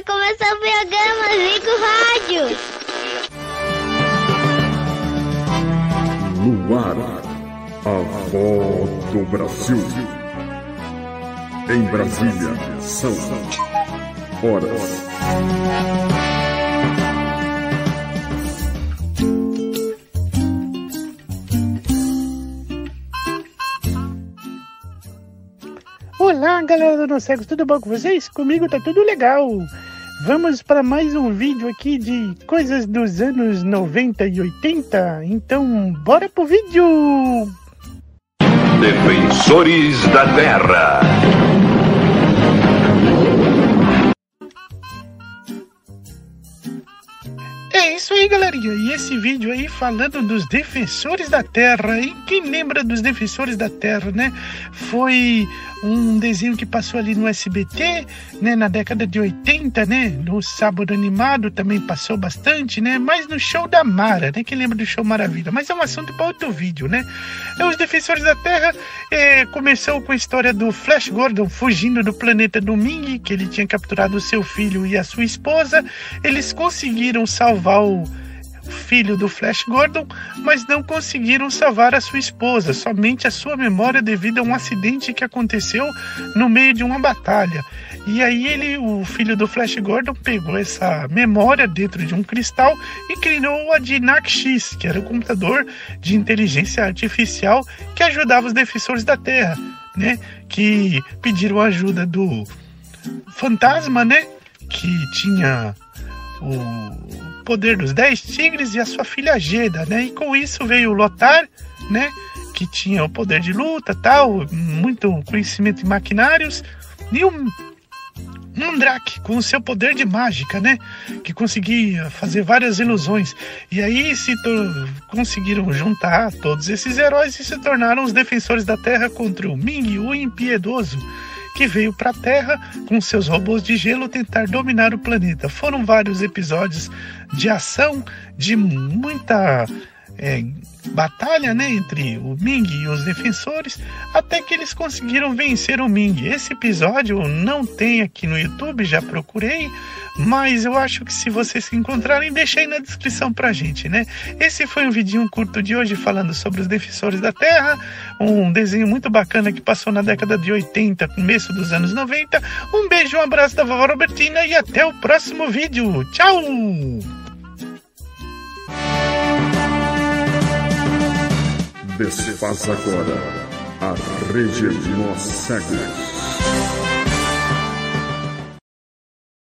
vai começar o programa Zico Rádio. No ar, a voz do Brasil. Em Brasília, são horas. Olá, galera do Nocegos, tudo bom com vocês? Comigo tá tudo legal. Vamos para mais um vídeo aqui de coisas dos anos 90 e 80. Então, bora pro vídeo! Defensores da Terra. Isso aí, galerinha. E esse vídeo aí falando dos defensores da Terra. E quem lembra dos defensores da Terra, né? Foi um desenho que passou ali no SBT, né, na década de 80, né, no Sábado Animado também passou bastante, né, mas no show da Mara, né, quem lembra do show Maravilha, mas é um assunto para outro vídeo, né. É, os Defensores da Terra é, começou com a história do Flash Gordon fugindo do planeta do que ele tinha capturado o seu filho e a sua esposa, eles conseguiram salvar o filho do Flash Gordon, mas não conseguiram salvar a sua esposa, somente a sua memória devido a um acidente que aconteceu no meio de uma batalha. E aí ele, o filho do Flash Gordon, pegou essa memória dentro de um cristal e criou a Dinac X, que era o computador de inteligência artificial que ajudava os defensores da Terra, né? Que pediram ajuda do fantasma, né? Que tinha o poder dos dez tigres e a sua filha Geda, né? E com isso veio Lotar, né? Que tinha o poder de luta, tal, muito conhecimento em maquinários e o Mandrake com o seu poder de mágica, né? Que conseguia fazer várias ilusões. E aí se conseguiram juntar todos esses heróis e se tornaram os defensores da Terra contra o Ming, o impiedoso que veio para a Terra com seus robôs de gelo tentar dominar o planeta. Foram vários episódios de ação, de muita é, batalha né, entre o Ming e os defensores, até que eles conseguiram vencer o Ming. Esse episódio não tem aqui no YouTube, já procurei, mas eu acho que se vocês encontrarem, deixa aí na descrição pra gente, né? Esse foi um vidinho curto de hoje falando sobre os defensores da Terra, um desenho muito bacana que passou na década de 80, começo dos anos 90. Um beijo, um abraço da vovó Robertina e até o próximo vídeo. Tchau! Desfaz agora a rede de nós.